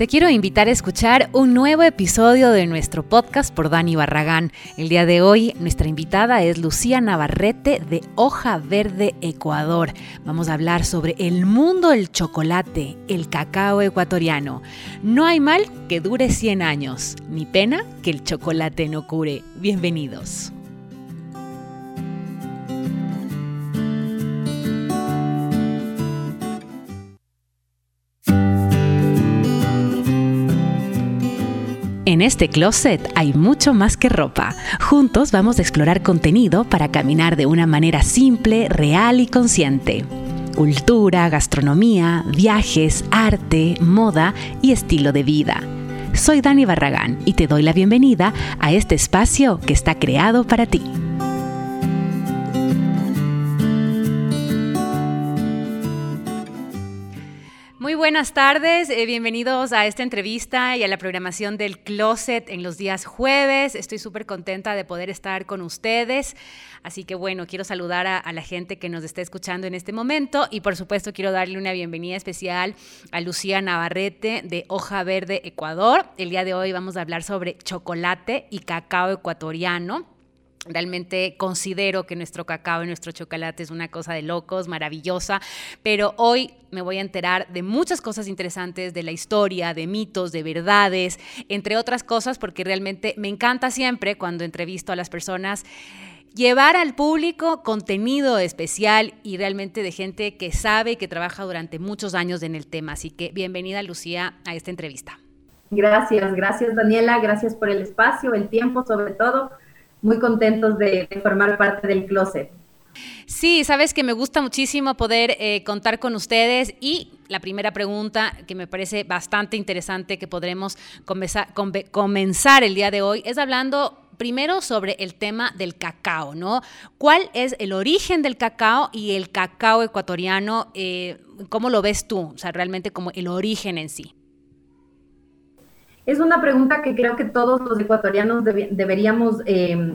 Te quiero invitar a escuchar un nuevo episodio de nuestro podcast por Dani Barragán. El día de hoy nuestra invitada es Lucía Navarrete de Hoja Verde Ecuador. Vamos a hablar sobre el mundo del chocolate, el cacao ecuatoriano. No hay mal que dure 100 años, ni pena que el chocolate no cure. Bienvenidos. En este closet hay mucho más que ropa. Juntos vamos a explorar contenido para caminar de una manera simple, real y consciente. Cultura, gastronomía, viajes, arte, moda y estilo de vida. Soy Dani Barragán y te doy la bienvenida a este espacio que está creado para ti. Muy buenas tardes, eh, bienvenidos a esta entrevista y a la programación del Closet en los días jueves. Estoy súper contenta de poder estar con ustedes. Así que bueno, quiero saludar a, a, la gente que nos está escuchando en este momento y por supuesto quiero darle una bienvenida especial a Lucía Navarrete de Hoja Verde Ecuador. El día de hoy vamos a hablar sobre chocolate y cacao ecuatoriano. Realmente considero que nuestro cacao y nuestro chocolate es una cosa de locos, maravillosa, pero hoy me voy a enterar de muchas cosas interesantes de la historia, de mitos, de verdades, entre otras cosas, porque realmente me encanta siempre cuando entrevisto a las personas llevar al público contenido especial y realmente de gente que sabe y que trabaja durante muchos años en el tema. Así que bienvenida Lucía a esta entrevista. Gracias, gracias Daniela, gracias por el espacio, el tiempo sobre todo muy contentos de, formar parte del closet. Sí, sabes que me gusta muchísimo poder eh, contar con ustedes y la primera pregunta que me parece bastante interesante que podremos comenzar, el día de hoy es hablando primero sobre el tema del cacao, ¿no? ¿Cuál es el origen del cacao y el cacao ecuatoriano? Eh, ¿Cómo lo ves tú? O sea, realmente como el origen en sí. Es una pregunta que creo que todos los ecuatorianos deberíamos eh,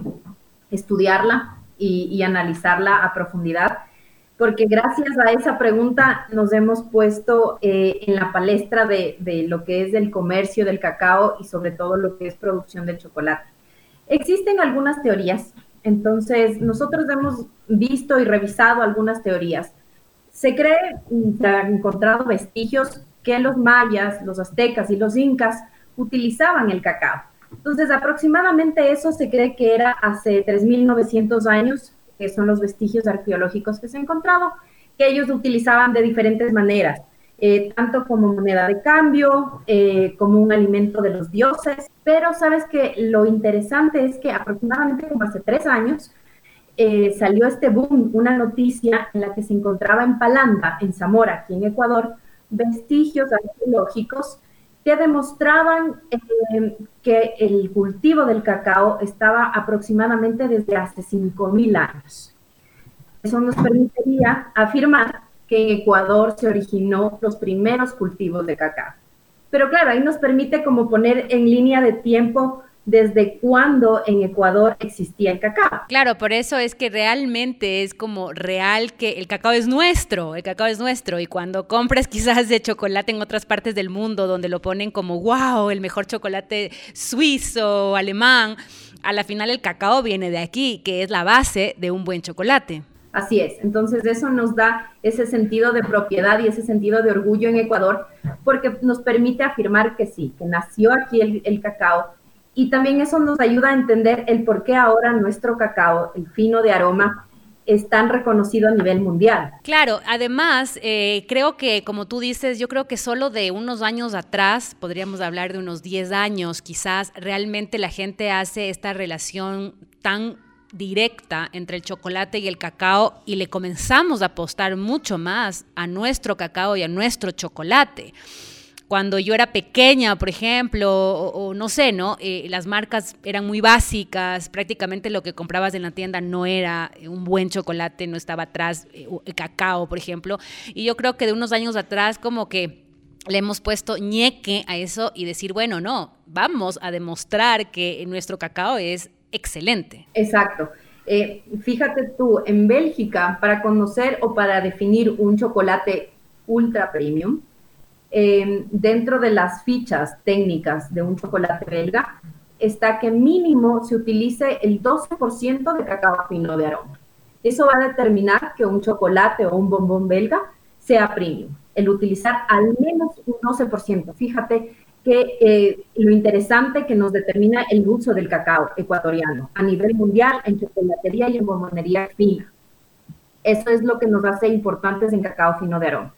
estudiarla y, analizarla a profundidad, porque gracias a esa pregunta nos hemos puesto eh, en la palestra de, de, lo que es el comercio del cacao y sobre todo lo que es producción del chocolate. Existen algunas teorías, entonces nosotros hemos visto y revisado algunas teorías. Se cree, se han encontrado vestigios que los mayas, los aztecas y los incas utilizaban el cacao. Entonces, aproximadamente eso se cree que era hace 3.900 años, que son los vestigios arqueológicos que se han encontrado, que ellos utilizaban de diferentes maneras, eh, tanto como moneda de cambio, eh, como un alimento de los dioses. Pero sabes que lo interesante es que aproximadamente como hace tres años eh, salió este boom, una noticia en la que se encontraba en Palanda, en Zamora, aquí en Ecuador, vestigios arqueológicos que demostraban eh, que el cultivo del cacao estaba aproximadamente desde hace 5.000 años. Eso nos permitiría afirmar que en Ecuador se originó los primeros cultivos de cacao. Pero claro, ahí nos permite como poner en línea de tiempo desde cuándo en Ecuador existía el cacao. Claro, por eso es que realmente es como real que el cacao es nuestro, el cacao es nuestro y cuando compras quizás de chocolate en otras partes del mundo donde lo ponen como, wow, el mejor chocolate suizo o alemán, a la final el cacao viene de aquí, que es la base de un buen chocolate. Así es, entonces eso nos da ese sentido de propiedad y ese sentido de orgullo en Ecuador porque nos permite afirmar que sí, que nació aquí el, el cacao y también eso nos ayuda a entender el por qué ahora nuestro cacao, el fino de aroma, es tan reconocido a nivel mundial. Claro, además, eh, creo que, como tú dices, yo creo que solo de unos años atrás, podríamos hablar de unos 10 años, quizás realmente la gente hace esta relación tan directa entre el chocolate y el cacao y le comenzamos a apostar mucho más a nuestro cacao y a nuestro chocolate cuando yo era pequeña, por ejemplo, o, no sé, ¿no? Eh, las marcas eran muy básicas, prácticamente lo que comprabas en la tienda no era un buen chocolate, no estaba atrás, eh, cacao, por ejemplo. Y yo creo que de unos años atrás como que le hemos puesto ñeque a eso y decir, bueno, no, vamos a demostrar que nuestro cacao es excelente. Exacto. Eh, fíjate tú, en Bélgica, para conocer o para definir un chocolate ultra premium, em, dentro de las fichas técnicas de un chocolate belga está que mínimo se utilice el 12% de cacao fino de aroma. Eso va a determinar que un chocolate o un bombón belga sea premium. El utilizar al menos un 12%. Fíjate que eh, lo interesante que nos determina el uso del cacao ecuatoriano a nivel mundial en chocolatería y en bombonería fina. Eso es lo que nos hace importantes en cacao fino de aroma.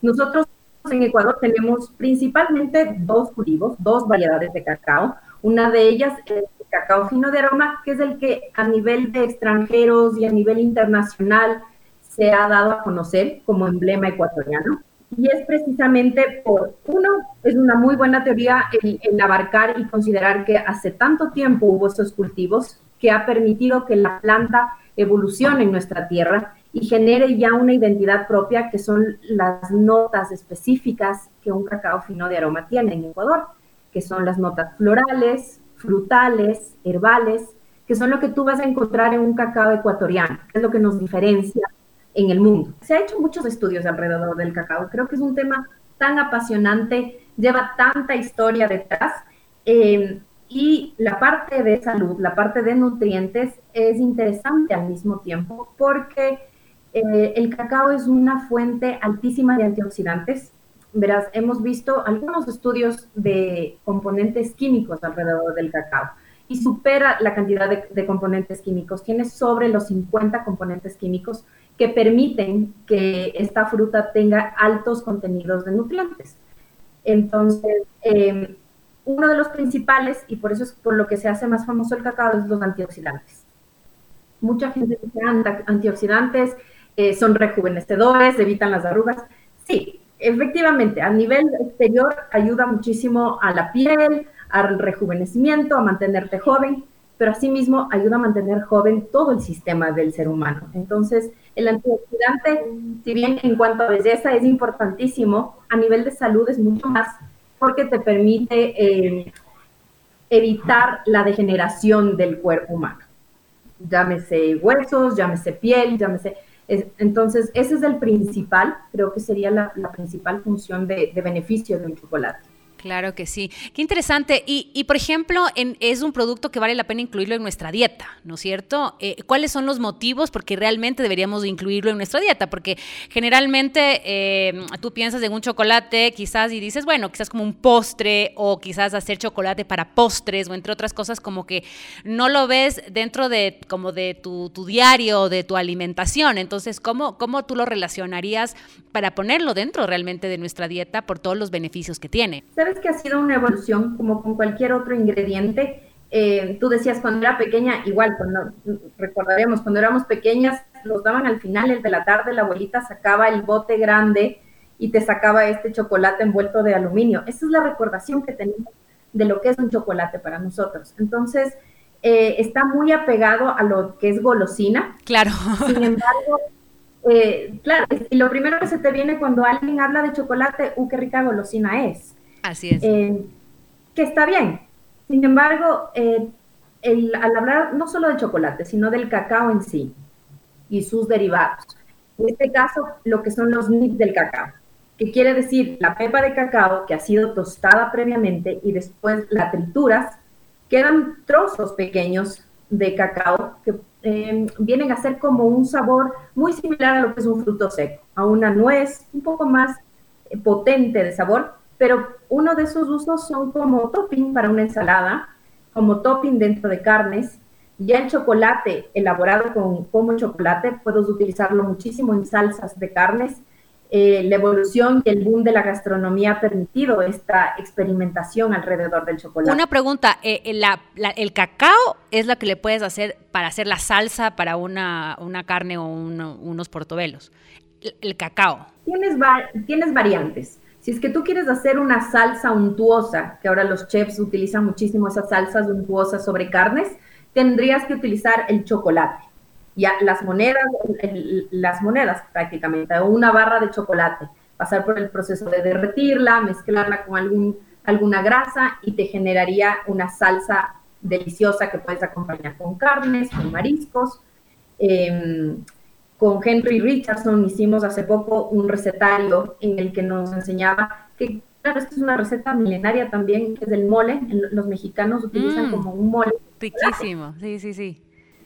Nosotros en Ecuador tenemos principalmente dos cultivos, dos variedades de cacao. Una de ellas es el cacao fino de aroma, que es el que a nivel de extranjeros y a nivel internacional se ha dado a conocer como emblema ecuatoriano. Y es precisamente por, uno, es una muy buena teoría el, abarcar y considerar que hace tanto tiempo hubo estos cultivos que ha permitido que la planta evolucione en nuestra tierra y genere ya una identidad propia que son las notas específicas que un cacao fino de aroma tiene en Ecuador, que son las notas florales, frutales, herbales, que son lo que tú vas a encontrar en un cacao ecuatoriano, es lo que nos diferencia en el mundo. Se ha hecho muchos estudios alrededor del cacao, creo que es un tema tan apasionante, lleva tanta historia detrás. Eh, y la parte de salud, la parte de nutrientes es interesante al mismo tiempo porque eh, el cacao es una fuente altísima de antioxidantes. Verás, hemos visto algunos estudios de componentes químicos alrededor del cacao y supera la cantidad de, componentes químicos. Tiene sobre los 50 componentes químicos que permiten que esta fruta tenga altos contenidos de nutrientes. Entonces, em, uno de los principales, y por eso es por lo que se hace más famoso el cacao, es los antioxidantes. Mucha gente dice antioxidantes, eh, son rejuvenecedores, evitan las arrugas. Sí, efectivamente, a nivel exterior ayuda muchísimo a la piel, al rejuvenecimiento, a mantenerte joven, pero asimismo ayuda a mantener joven todo el sistema del ser humano. Entonces, el antioxidante, si bien en cuanto a belleza es importantísimo, a nivel de salud es mucho más porque te permite eh, evitar la degeneración del cuerpo humano. Llámese huesos, llámese piel, llámese entonces, ese es el principal, creo que sería la, principal función de, de beneficio de un chocolate. Claro que sí. Qué interesante. Y, por ejemplo, es un producto que vale la pena incluirlo en nuestra dieta, ¿no es cierto? Eh, ¿Cuáles son los motivos porque realmente deberíamos incluirlo en nuestra dieta? Porque generalmente eh, tú piensas en un chocolate quizás y dices, bueno, quizás como un postre o quizás hacer chocolate para postres o entre otras cosas como que no lo ves dentro de como de tu, diario o de tu alimentación. Entonces, ¿cómo, ¿cómo tú lo relacionarías para ponerlo dentro realmente de nuestra dieta por todos los beneficios que tiene? Que ha sido una evolución como con cualquier otro ingrediente. Eh, tú decías cuando era pequeña, igual, cuando recordaremos, cuando éramos pequeñas, los daban al final, el de la tarde, la abuelita sacaba el bote grande y te sacaba este chocolate envuelto de aluminio. Esa es la recordación que tenemos de lo que es un chocolate para nosotros. Entonces, eh, está muy apegado a lo que es golosina. Claro. Sin embargo, eh, claro, y lo primero que se te viene cuando alguien habla de chocolate, ¡uh, qué rica golosina es! Así es. Eh, que está bien. Sin embargo, eh, al hablar no solo de chocolate, sino del cacao en sí y sus derivados. En este caso, lo que son los nibs del cacao, que quiere decir la pepa de cacao que ha sido tostada previamente y después la trituras, quedan trozos pequeños de cacao que eh, vienen a ser como un sabor muy similar a lo que es un fruto seco, a una nuez un poco más potente de sabor, pero uno de esos usos son como topping para una ensalada, como topping dentro de carnes. Ya el chocolate elaborado con como chocolate, puedes utilizarlo muchísimo en salsas de carnes. Eh, la evolución y el boom de la gastronomía ha permitido esta experimentación alrededor del chocolate. Una pregunta, eh, eh, ¿el cacao es la que le puedes hacer para hacer la salsa para una, carne o unos portobelos? El, cacao. Tienes, tienes variantes. Si es que tú quieres hacer una salsa untuosa, que ahora los chefs utilizan muchísimo esas salsas untuosas sobre carnes, tendrías que utilizar el chocolate. Ya las monedas, las monedas prácticamente, o una barra de chocolate, pasar por el proceso de derretirla, mezclarla con algún, alguna grasa y te generaría una salsa deliciosa que puedes acompañar con carnes, con mariscos. Em, con Henry Richardson hicimos hace poco un recetario en el que nos enseñaba que claro, esta es una receta milenaria también, que es del mole. Los mexicanos utilizan mm. como un mole. Riquísimo, sí, sí, sí.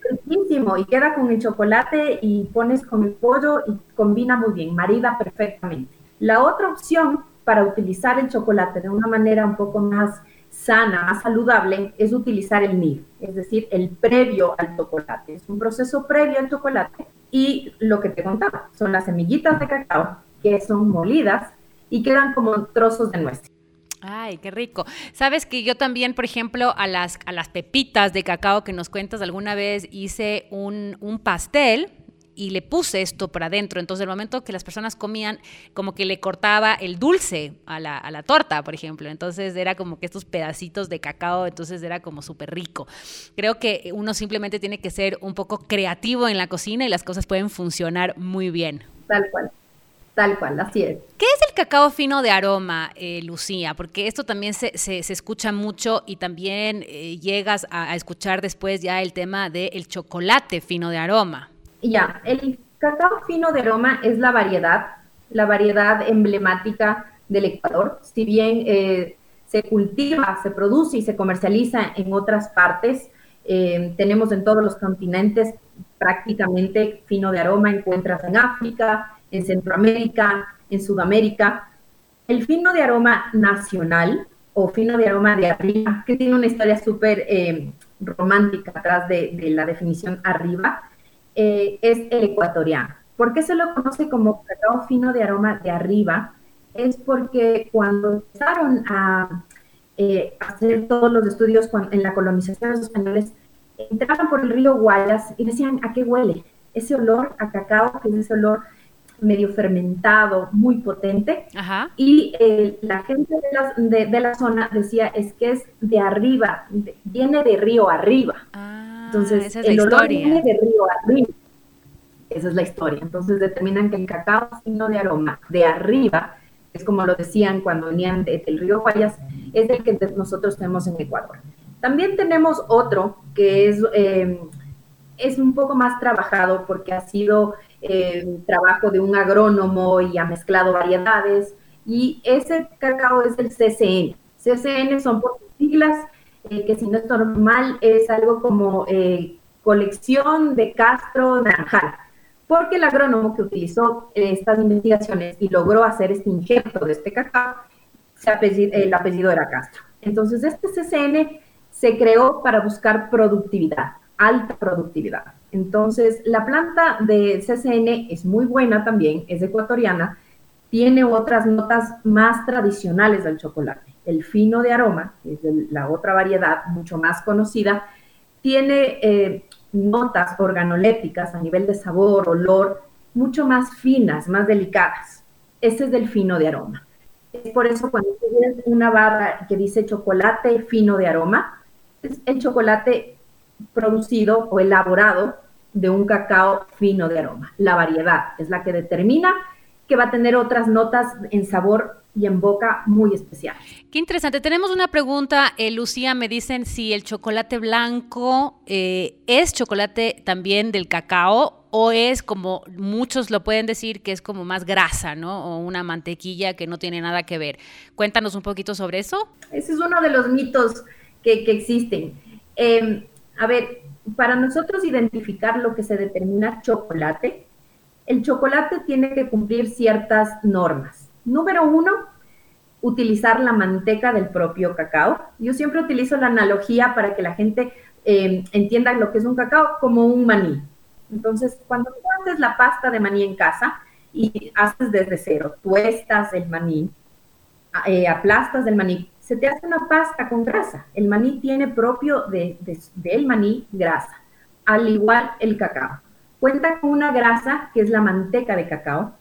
Riquísimo, y queda con el chocolate y pones con el pollo y combina muy bien, marida perfectamente. La otra opción para utilizar el chocolate de una manera un poco más sana, más saludable, es utilizar el NIR, es decir, el previo al chocolate. Es un proceso previo al chocolate y lo que te contaba, son las semillitas de cacao que son molidas y quedan como trozos de nuez. Ay, qué rico. Sabes que yo también, por ejemplo, a las, a las pepitas de cacao que nos cuentas alguna vez, hice un, un pastel y le puse esto por adentro. Entonces, el momento que las personas comían, como que le cortaba el dulce a la, a la torta, por ejemplo. Entonces, era como que estos pedacitos de cacao, entonces era como súper rico. Creo que uno simplemente tiene que ser un poco creativo en la cocina y las cosas pueden funcionar muy bien. Tal cual. Tal cual, así es. ¿Qué es el cacao fino de aroma, eh, Lucía? Porque esto también se, se, escucha mucho y también eh, llegas a, escuchar después ya el tema del chocolate fino de aroma. Ya, el cacao fino de aroma es la variedad, la variedad emblemática del Ecuador. Si bien eh, se cultiva, se produce y se comercializa en otras partes, eh, tenemos en todos los continentes prácticamente fino de aroma, encuentras en África, en Centroamérica, en Sudamérica. El fino de aroma nacional o fino de aroma de arriba, que tiene una historia súper eh, romántica atrás de la definición arriba, eh, es el ecuatoriano. ¿Por qué se lo conoce como cacao fino de aroma de arriba? Es porque cuando empezaron a eh, hacer todos los estudios en la colonización de los españoles, entraban por el río Guayas y decían, ¿a qué huele? Ese olor a cacao, que es ese olor medio fermentado, muy potente. Y eh, la gente de la, zona decía, es que es de arriba, viene de río arriba. Ah. Entonces, el olor viene de río arriba. Esa es la historia. Entonces determinan que el cacao fino de aroma de arriba, es como lo decían cuando venían del río Guayas, es el que nosotros tenemos en Ecuador. También tenemos otro que es, em, es un poco más trabajado porque ha sido eh, trabajo de un agrónomo y ha mezclado variedades. Y ese cacao es el CCN. CCN son por siglas eh, que si no es normal es algo como eh, colección de Castro Naranjal, porque el agrónomo que utilizó eh, estas investigaciones y logró hacer este injerto de este cacao, el apellido era Castro. Entonces, este CCN se creó para buscar productividad, alta productividad. Entonces, la planta de CCN es muy buena también, es ecuatoriana, tiene otras notas más tradicionales del chocolate el fino de aroma, que es la otra variedad mucho más conocida, tiene eh, notas organolépticas a nivel de sabor, olor, mucho más finas, más delicadas. Ese es del fino de aroma. Es por eso cuando tienes una barra que dice chocolate fino de aroma, es el chocolate producido o elaborado de un cacao fino de aroma. La variedad es la que determina que va a tener otras notas en sabor y en boca muy especial. Qué interesante. Tenemos una pregunta, eh, Lucía, me dicen si el chocolate blanco eh, es chocolate también del cacao o es como muchos lo pueden decir que es como más grasa, ¿no? O una mantequilla que no tiene nada que ver. Cuéntanos un poquito sobre eso. Ese es uno de los mitos que, existen. Em, a ver, para nosotros identificar lo que se determina chocolate, el chocolate tiene que cumplir ciertas normas. Número uno, utilizar la manteca del propio cacao. Yo siempre utilizo la analogía para que la gente eh, entienda lo que es un cacao como un maní. Entonces, cuando tú haces la pasta de maní en casa y haces desde cero, tuestas el maní, eh, aplastas el maní, se te hace una pasta con grasa. El maní tiene propio de, del maní grasa, al igual el cacao. Cuenta con una grasa que es la manteca de cacao,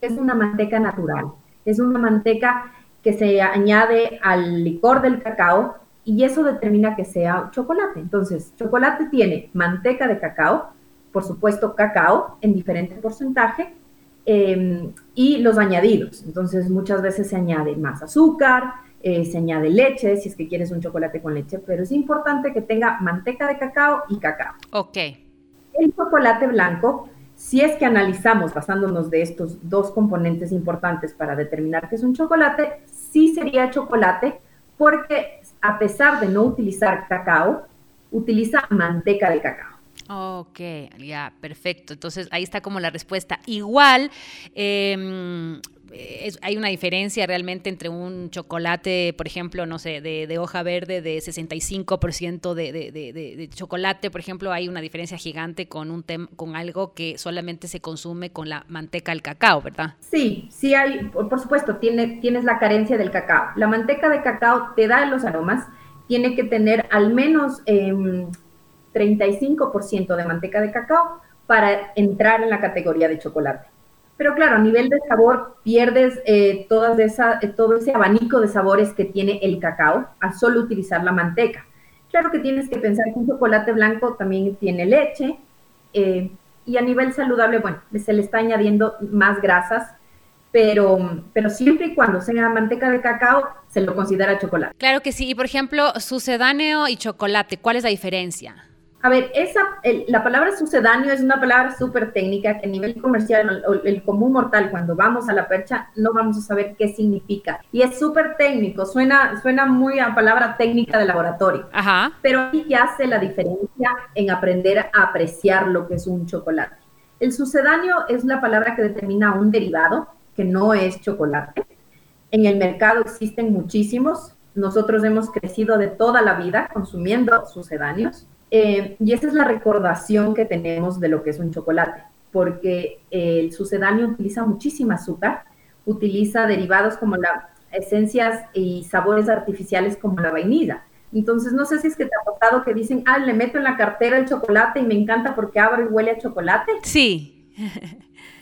es una manteca natural. Es una manteca que se añade al licor del cacao y eso determina que sea chocolate. Entonces, chocolate tiene manteca de cacao, por supuesto cacao en diferente porcentaje em, y los añadidos. Entonces, muchas veces se añade más azúcar, eh, se añade leche, si es que quieres un chocolate con leche, pero es importante que tenga manteca de cacao y cacao. Ok. El chocolate blanco si es que analizamos basándonos de estos dos componentes importantes para determinar qué es un chocolate, sí sería chocolate porque a pesar de no utilizar cacao, utiliza manteca de cacao. Ok, ya, perfecto. Entonces ahí está como la respuesta. Igual, eh, hay una diferencia realmente entre un chocolate, por ejemplo, no sé, de, hoja verde de 65% de, de, de, chocolate, por ejemplo, hay una diferencia gigante con, un con algo que solamente se consume con la manteca del cacao, ¿verdad? Sí, sí hay, por supuesto, tiene, tienes la carencia del cacao. La manteca de cacao te da los aromas, tiene que tener al menos 35% em, de manteca de cacao para entrar en la categoría de chocolate. Pero claro, a nivel de sabor pierdes eh, eh, todo ese abanico de sabores que tiene el cacao al solo utilizar la manteca. Claro que tienes que pensar que un chocolate blanco también tiene leche eh, y a nivel saludable, bueno, se le está añadiendo más grasas, pero, pero siempre y cuando sea manteca de cacao, se lo considera chocolate. Claro que sí. Y por ejemplo, sucedáneo y chocolate, ¿cuál es la diferencia? A ver, esa, la palabra sucedáneo es una palabra súper técnica que a nivel comercial, el, común mortal, cuando vamos a la percha, no vamos a saber qué significa. Y es súper técnico, suena, suena muy a palabra técnica de laboratorio. Ajá. Pero aquí ya hace la diferencia en aprender a apreciar lo que es un chocolate. El sucedáneo es la palabra que determina un derivado que no es chocolate. En el mercado existen muchísimos. Nosotros hemos crecido de toda la vida consumiendo sucedáneos eh, y esa es la recordación que tenemos de lo que es un chocolate, porque el sucedáneo utiliza muchísima azúcar, utiliza derivados como las esencias y sabores artificiales como la vainilla. Entonces, no sé si es que te ha pasado que dicen, ah, le meto en la cartera el chocolate y me encanta porque abre y huele a chocolate. Sí.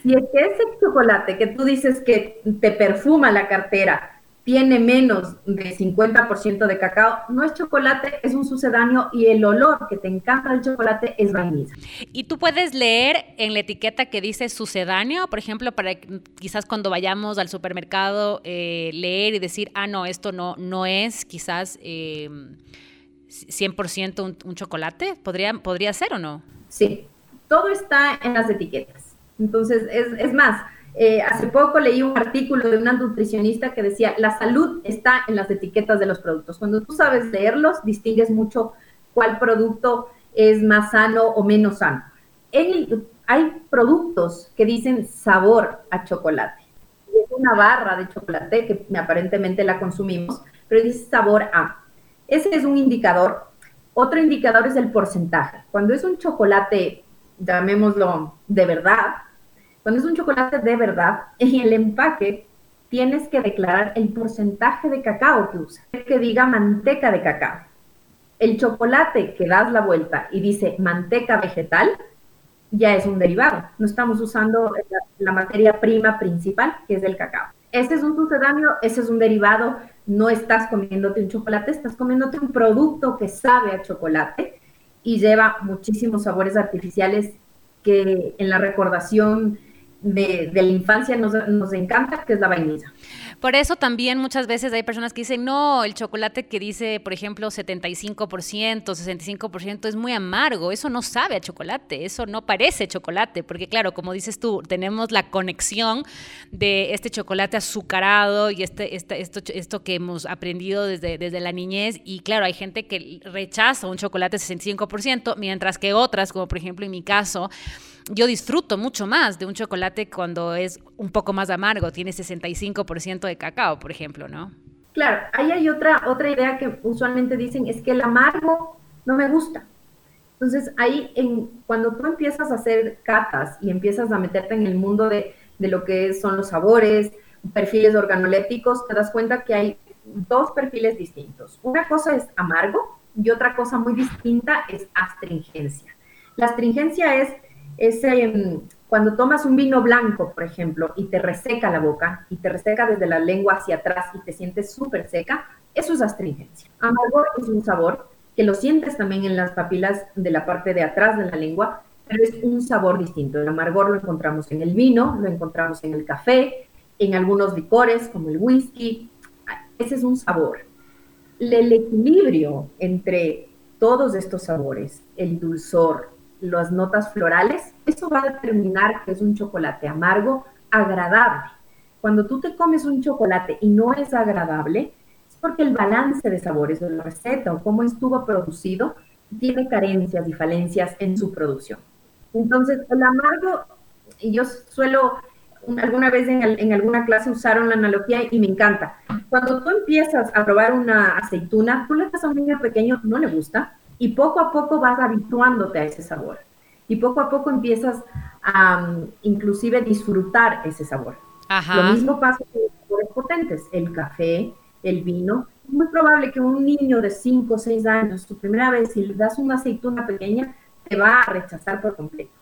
Y es que ese chocolate que tú dices que te perfuma la cartera, tiene menos de 50% de cacao, no es chocolate, es un sucedáneo y el olor que te encanta del chocolate es vainilla. Y tú puedes leer en la etiqueta que dice sucedáneo, por ejemplo, para quizás cuando vayamos al supermercado eh, leer y decir, ah, no, esto no, no es quizás 100% em, un, chocolate, ¿Podría, ¿podría ser o no? Sí, todo está en las etiquetas. Entonces, es, es más, eh, hace poco leí un artículo de una nutricionista que decía, la salud está en las etiquetas de los productos. Cuando tú sabes leerlos, distingues mucho cuál producto es más sano o menos sano. hay productos que dicen sabor a chocolate. Es una barra de chocolate que aparentemente la consumimos, pero dice sabor a. Ese es un indicador. Otro indicador es el porcentaje. Cuando es un chocolate, llamémoslo de verdad, cuando es un chocolate de verdad, en el empaque tienes que declarar el porcentaje de cacao que usa, que diga manteca de cacao. El chocolate que das la vuelta y dice manteca vegetal, ya es un derivado. No estamos usando la, materia prima principal, que es el cacao. Ese es un sucedáneo, ese es un derivado. No estás comiéndote un chocolate, estás comiéndote un producto que sabe a chocolate y lleva muchísimos sabores artificiales que en la recordación de, la infancia nos, nos, encanta, que es la vainilla. Por eso también muchas veces hay personas que dicen, no, el chocolate que dice, por ejemplo, 75%, 65% es muy amargo, eso no sabe a chocolate, eso no parece chocolate, porque claro, como dices tú, tenemos la conexión de este chocolate azucarado y este, este esto, esto que hemos aprendido desde, desde la niñez, y claro, hay gente que rechaza un chocolate 65%, mientras que otras, como por ejemplo en mi caso, yo disfruto mucho más de un chocolate cuando es un poco más amargo, tiene 65% de cacao, por ejemplo, ¿no? Claro, ahí hay otra, otra idea que usualmente dicen, es que el amargo no me gusta. Entonces, ahí en, cuando tú empiezas a hacer catas y empiezas a meterte en el mundo de, de lo que son los sabores, perfiles organolépticos, te das cuenta que hay dos perfiles distintos. Una cosa es amargo y otra cosa muy distinta es astringencia. La astringencia es ese, cuando tomas un vino blanco, por ejemplo, y te reseca la boca, y te reseca desde la lengua hacia atrás y te sientes súper seca, eso es astringencia. Amargor es un sabor que lo sientes también en las papilas de la parte de atrás de la lengua, pero es un sabor distinto. El amargor lo encontramos en el vino, lo encontramos en el café, en algunos licores como el whisky. Ese es un sabor. El equilibrio entre todos estos sabores, el dulzor, las notas florales, eso va a determinar que es un chocolate amargo agradable. Cuando tú te comes un chocolate y no es agradable, es porque el balance de sabores de la receta o cómo estuvo producido tiene carencias y falencias en su producción. Entonces, el amargo, yo suelo, alguna vez en, alguna clase usaron la analogía y me encanta. Cuando tú empiezas a probar una aceituna, tú le das a un niño pequeño, no le gusta, y poco a poco vas habituándote a ese sabor. Y poco a poco empiezas a inclusive disfrutar ese sabor. Lo mismo pasa con los sabores potentes, el café, el vino. Es muy probable que un niño de 5 o 6 años, su primera vez, si le das una aceituna pequeña, te va a rechazar por completo.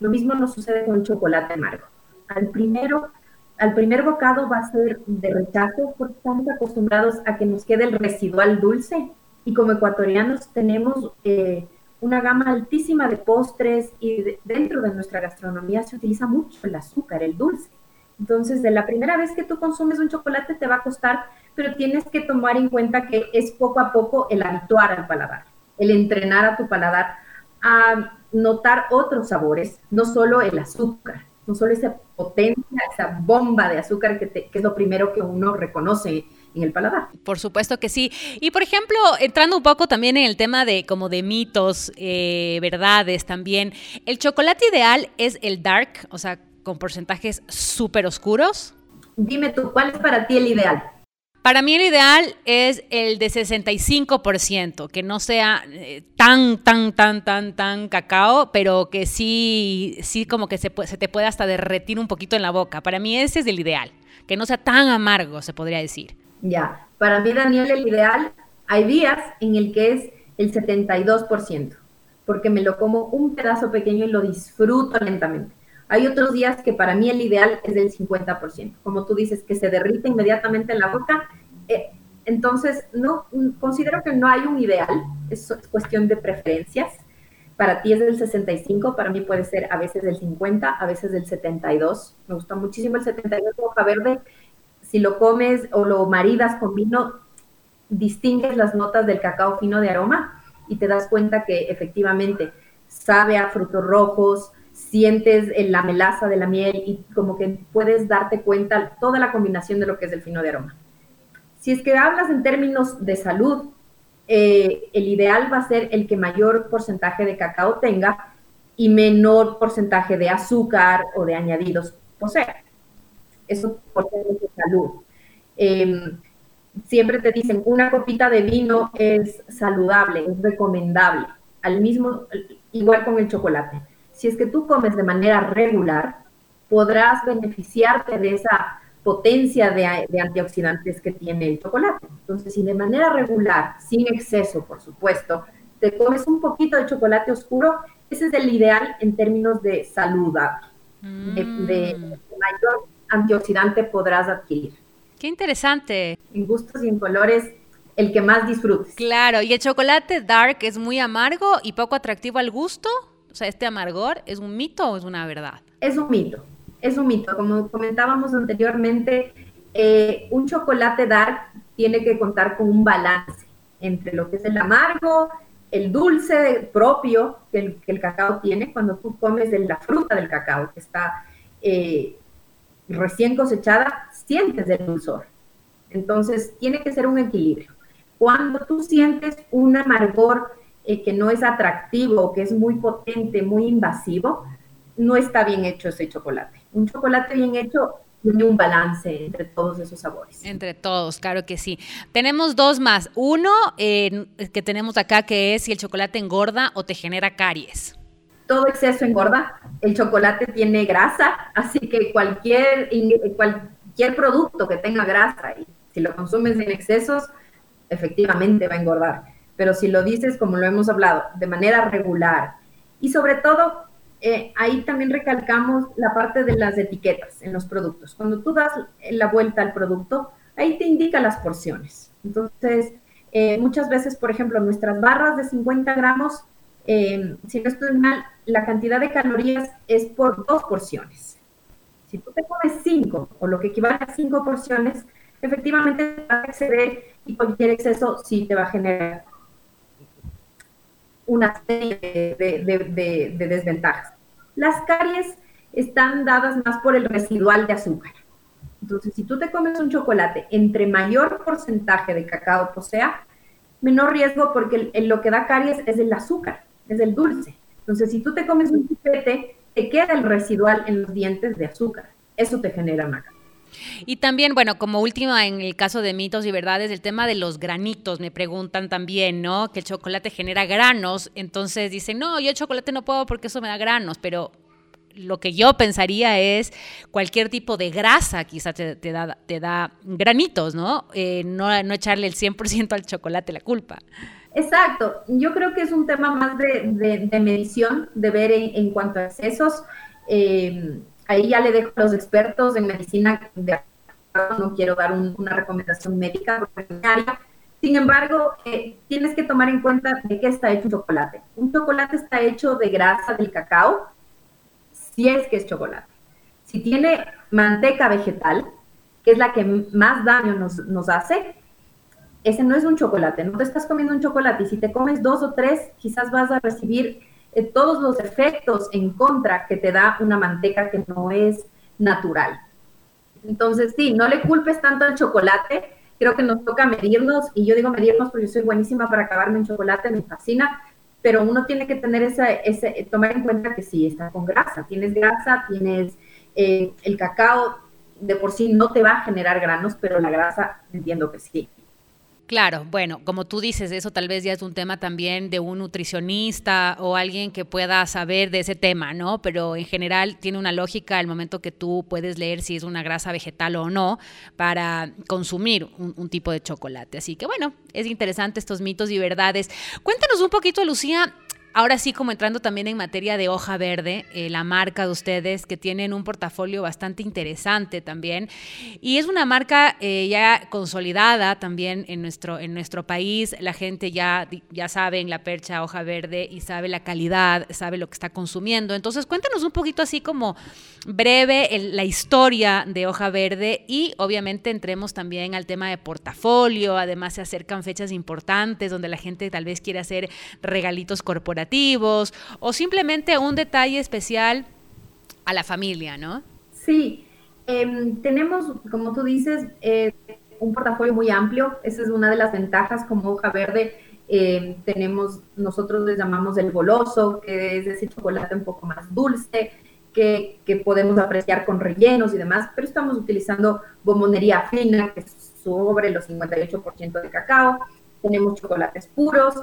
Lo mismo nos sucede con chocolate amargo. Al primero, al primer bocado va a ser de rechazo porque estamos acostumbrados a que nos quede el residual dulce y como ecuatorianos tenemos eh, una gama altísima de postres y dentro de nuestra gastronomía se utiliza mucho el azúcar, el dulce. Entonces, de la primera vez que tú consumes un chocolate te va a costar, pero tienes que tomar en cuenta que es poco a poco el habituar al paladar, el entrenar a tu paladar a notar otros sabores, no solo el azúcar, no solo esa potencia, esa bomba de azúcar que, es lo primero que uno reconoce en el paladar. Por supuesto que sí. Y por ejemplo, entrando un poco también en el tema de como de mitos, eh, verdades también, ¿el chocolate ideal es el dark, o sea, con porcentajes súper oscuros? Dime tú, ¿cuál es para ti el ideal? Para mí el ideal es el de 65%, que no sea eh, tan, tan, tan, tan, tan cacao, pero que sí, sí como que se, se te pueda hasta derretir un poquito en la boca. Para mí ese es el ideal, que no sea tan amargo, se podría decir. Ya, para mí Daniel el ideal, hay días en el que es el 72%, porque me lo como un pedazo pequeño y lo disfruto lentamente. Hay otros días que para mí el ideal es del 50%, como tú dices, que se derrite inmediatamente en la boca. Eh, entonces, no, considero que no hay un ideal, es, cuestión de preferencias. Para ti es del 65, para mí puede ser a veces del 50, a veces del 72. Me gusta muchísimo el 72 hoja verde. Si lo comes o lo maridas con vino, distingues las notas del cacao fino de aroma y te das cuenta que efectivamente sabe a frutos rojos, sientes la melaza de la miel y como que puedes darte cuenta toda la combinación de lo que es el fino de aroma. Si es que hablas en términos de salud, eh, el ideal va a ser el que mayor porcentaje de cacao tenga y menor porcentaje de azúcar o de añadidos posea. Eso por de salud. Em, siempre te dicen, una copita de vino es saludable, es recomendable. Al mismo, igual con el chocolate si es que tú comes de manera regular, podrás beneficiarte de esa potencia de, antioxidantes que tiene el chocolate. Entonces, si de manera regular, sin exceso, por supuesto, te comes un poquito de chocolate oscuro, ese es el ideal en términos de salud, de, de, mm. mayor antioxidante podrás adquirir. Qué interesante. En gustos y en colores, el que más disfrutes. Claro, y el chocolate dark es muy amargo y poco atractivo al gusto. O sea, ¿este amargor es un mito o es una verdad? Es un mito, es un mito. Como comentábamos anteriormente, eh, un chocolate dark tiene que contar con un balance entre lo que es el amargo, el dulce propio que el, cacao tiene cuando tú comes de la fruta del cacao que está eh, recién cosechada, sientes el dulzor. Entonces, tiene que ser un equilibrio. Cuando tú sientes un amargor eh, que no es atractivo, que es muy potente, muy invasivo, no está bien hecho ese chocolate. Un chocolate bien hecho tiene un balance entre todos esos sabores. Entre todos, claro que sí. Tenemos dos más. Uno eh, que tenemos acá que es si el chocolate engorda o te genera caries. Todo exceso engorda. El chocolate tiene grasa, así que cualquier, cualquier producto que tenga grasa y si lo consumes en excesos, efectivamente va a engordar pero si lo dices, como lo hemos hablado, de manera regular y sobre todo, eh, ahí también recalcamos la parte de las etiquetas en los productos. Cuando tú das la vuelta al producto, ahí te indica las porciones. Entonces, eh, muchas veces, por ejemplo, nuestras barras de 50 gramos, eh, si no estoy mal, la cantidad de calorías es por dos porciones. Si tú te comes cinco o lo que equivale a cinco porciones, efectivamente va a exceder y cualquier exceso sí te va a generar una serie de, desventajas. Las caries están dadas más por el residual de azúcar. Entonces, si tú te comes un chocolate, entre mayor porcentaje de cacao posea, menor riesgo porque lo que da caries es el azúcar, es el dulce. Entonces, si tú te comes un chupete, te queda el residual en los dientes de azúcar. Eso te genera una y también, bueno, como última en el caso de mitos y verdades, el tema de los granitos, me preguntan también, ¿no? Que el chocolate genera granos, entonces dicen, no, yo el chocolate no puedo porque eso me da granos, pero lo que yo pensaría es cualquier tipo de grasa quizá te, da, te da granitos, ¿no? Eh, ¿no? No echarle el 100% al chocolate la culpa. Exacto, yo creo que es un tema más de, medición, de ver en, cuanto a excesos. Eh, ahí ya le dejo a los expertos en medicina, no quiero dar una recomendación médica Sin embargo, eh, tienes que tomar en cuenta de qué está hecho un chocolate. Un chocolate está hecho de grasa del cacao, si es que es chocolate. Si tiene manteca vegetal, que es la que más daño nos, nos hace, ese no es un chocolate, no te estás comiendo un chocolate y si te comes dos o tres, quizás vas a recibir eh, todos los efectos en contra que te da una manteca que no es natural. Entonces, sí, no le culpes tanto al chocolate, creo que nos toca medirnos, y yo digo medirnos porque soy buenísima para acabarme en chocolate, me fascina, pero uno tiene que tener ese, ese tomar en cuenta que sí, está con grasa, tienes grasa, tienes eh, el cacao, de por sí no te va a generar granos, pero la grasa entiendo que sí. Claro, bueno, como tú dices, eso tal vez ya es un tema también de un nutricionista o alguien que pueda saber de ese tema, ¿no? Pero en general tiene una lógica al momento que tú puedes leer si es una grasa vegetal o no para consumir un, un tipo de chocolate. Así que bueno, es interesante estos mitos y verdades. Cuéntanos un poquito, Lucía, Ahora sí, como entrando también en materia de hoja verde, eh, la marca de ustedes que tienen un portafolio bastante interesante también. Y es una marca eh, ya consolidada también en nuestro, en nuestro país. La gente ya, ya sabe en la percha hoja verde y sabe la calidad, sabe lo que está consumiendo. Entonces, cuéntanos un poquito así como breve la historia de hoja verde y obviamente entremos también al tema de portafolio. Además, se acercan fechas importantes donde la gente tal vez quiere hacer regalitos corporativos o simplemente un detalle especial a la familia, ¿no? Sí, em, tenemos, como tú dices, eh, un portafolio muy amplio. Esa es una de las ventajas como hoja verde. Em, tenemos, nosotros les llamamos el goloso, que es ese chocolate un poco más dulce, que, que, podemos apreciar con rellenos y demás, pero estamos utilizando bombonería fina, que es sobre los 58% de cacao. Tenemos chocolates puros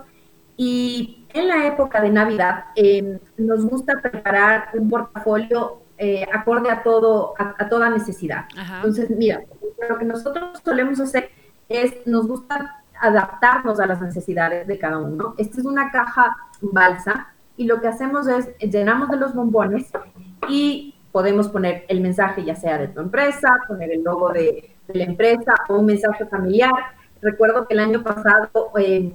y en la época de Navidad em, nos gusta preparar un portafolio eh, acorde a todo, a, toda necesidad. Entonces, mira, lo que nosotros solemos hacer es, nos gusta adaptarnos a las necesidades de cada uno. Esta es una caja balsa y lo que hacemos es llenamos de los bombones y podemos poner el mensaje ya sea de tu empresa, poner el logo de, la empresa o un mensaje familiar. Recuerdo que el año pasado eh,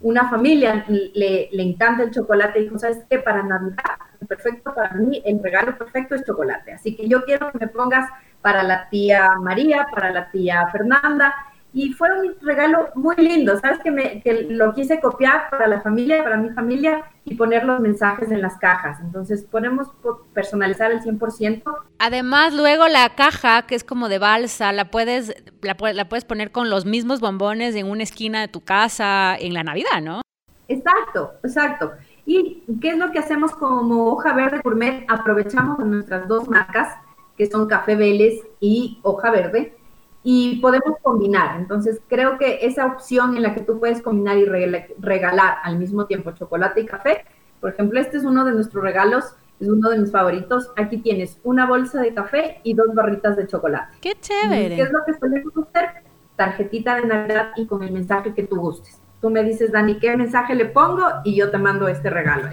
una familia le, encanta el chocolate y dijo, ¿sabes qué? Para Navidad, perfecto para mí, el regalo perfecto es chocolate. Así que yo quiero que me pongas para la tía María, para la tía Fernanda, y fue un regalo muy lindo, ¿sabes? Que, me, que lo quise copiar para la familia, para mi familia y poner los mensajes en las cajas. Entonces podemos personalizar el 100%. Además, luego la caja, que es como de balsa, la puedes, la, la puedes poner con los mismos bombones en una esquina de tu casa en la Navidad, ¿no? Exacto, exacto. ¿Y qué es lo que hacemos como Hoja Verde Gourmet? Aprovechamos nuestras dos marcas, que son Café Vélez y Hoja Verde, y podemos combinar. Entonces, creo que esa opción en la que tú puedes combinar y regalar al mismo tiempo chocolate y café, por ejemplo, este es uno de nuestros regalos, es uno de mis favoritos. Aquí tienes una bolsa de café y dos barritas de chocolate. ¡Qué chévere! ¿Qué es lo que podemos hacer? Tarjetita de Navidad y con el mensaje que tú gustes. Tú me dices, Dani, ¿qué mensaje le pongo? Y yo te mando este regalo.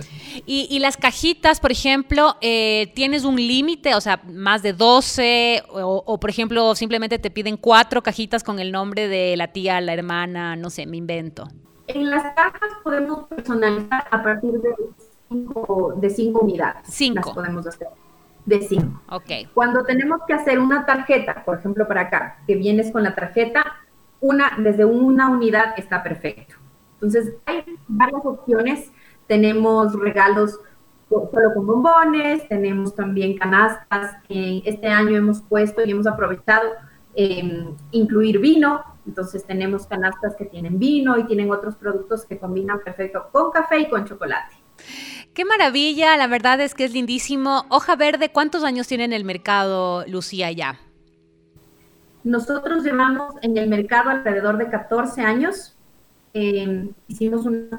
Y, las cajitas, por ejemplo, eh, ¿tienes un límite? O sea, más de 12, o, por ejemplo, simplemente te piden cuatro cajitas con el nombre de la tía, la hermana, no sé, me invento. En las cajas podemos personalizar a partir de cinco, de cinco unidades. Cinco. Las podemos hacer. De cinco. Ok. Cuando tenemos que hacer una tarjeta, por ejemplo, para acá, que vienes con la tarjeta, una, desde una unidad está perfecto. Entonces, hay varias opciones. tenemos regalos solo con bombones, tenemos también canastas que este año hemos puesto y hemos aprovechado eh, incluir vino, entonces tenemos canastas que tienen vino y tienen otros productos que combinan perfecto con café y con chocolate. Qué maravilla, la verdad es que es lindísimo. Hoja Verde, ¿cuántos años tiene en el mercado, Lucía, ya? Nosotros llevamos en el mercado alrededor de 14 años. Eh, hicimos un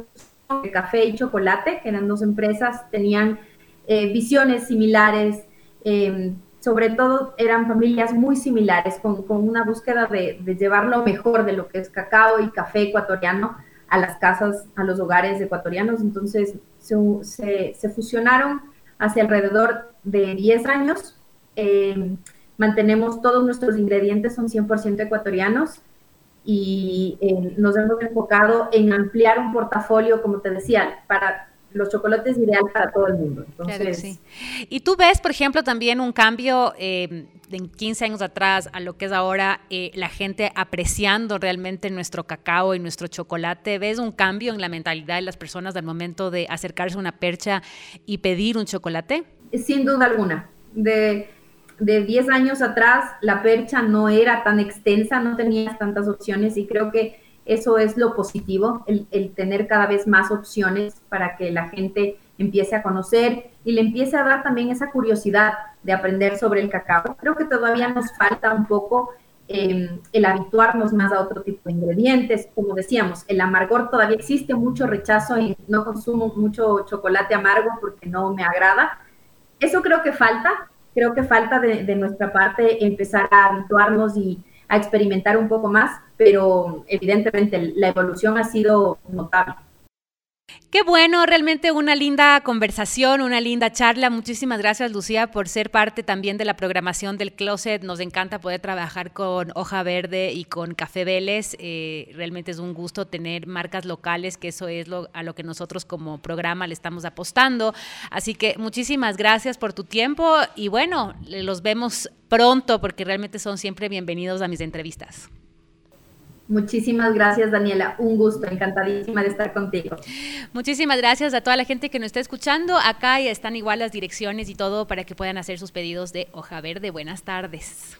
de café y chocolate, que eran dos empresas, tenían eh, visiones similares, eh, sobre todo eran familias muy similares, con, una búsqueda de, llevar lo mejor de lo que es cacao y café ecuatoriano a las casas, a los hogares ecuatorianos. Entonces se, se, fusionaron hace alrededor de 10 años. Eh, mantenemos todos nuestros ingredientes, son 100% ecuatorianos y eh, nos hemos enfocado en ampliar un portafolio, como te decía, para los chocolates ideal para todo el mundo. sí. Y tú ves, por ejemplo, también un cambio eh, de 15 años atrás a lo que es ahora eh, la gente apreciando realmente nuestro cacao y nuestro chocolate. ¿Ves un cambio en la mentalidad de las personas al momento de acercarse a una percha y pedir un chocolate? Sin duda alguna. De, de 10 años atrás la percha no era tan extensa, no tenías tantas opciones y creo que eso es lo positivo, el, tener cada vez más opciones para que la gente empiece a conocer y le empiece a dar también esa curiosidad de aprender sobre el cacao. Creo que todavía nos falta un poco em, el habituarnos más a otro tipo de ingredientes. Como decíamos, el amargor todavía existe, mucho rechazo y no consumo mucho chocolate amargo porque no me agrada. Eso creo que falta, creo que falta de, nuestra parte empezar a habituarnos y a experimentar un poco más, pero evidentemente la evolución ha sido notable. Qué bueno, realmente una linda conversación, una linda charla. Muchísimas gracias, Lucía, por ser parte también de la programación del Closet. Nos encanta poder trabajar con Hoja Verde y con Café Vélez. Eh, realmente es un gusto tener marcas locales, que eso es a lo que nosotros como programa le estamos apostando. Así que muchísimas gracias por tu tiempo y bueno, los vemos pronto porque realmente son siempre bienvenidos a mis entrevistas. Muchísimas gracias, Daniela. Un gusto, encantadísima de estar contigo. Muchísimas gracias a toda la gente que nos está escuchando. Acá están igual las direcciones y todo para que puedan hacer sus pedidos de hoja verde. Buenas tardes.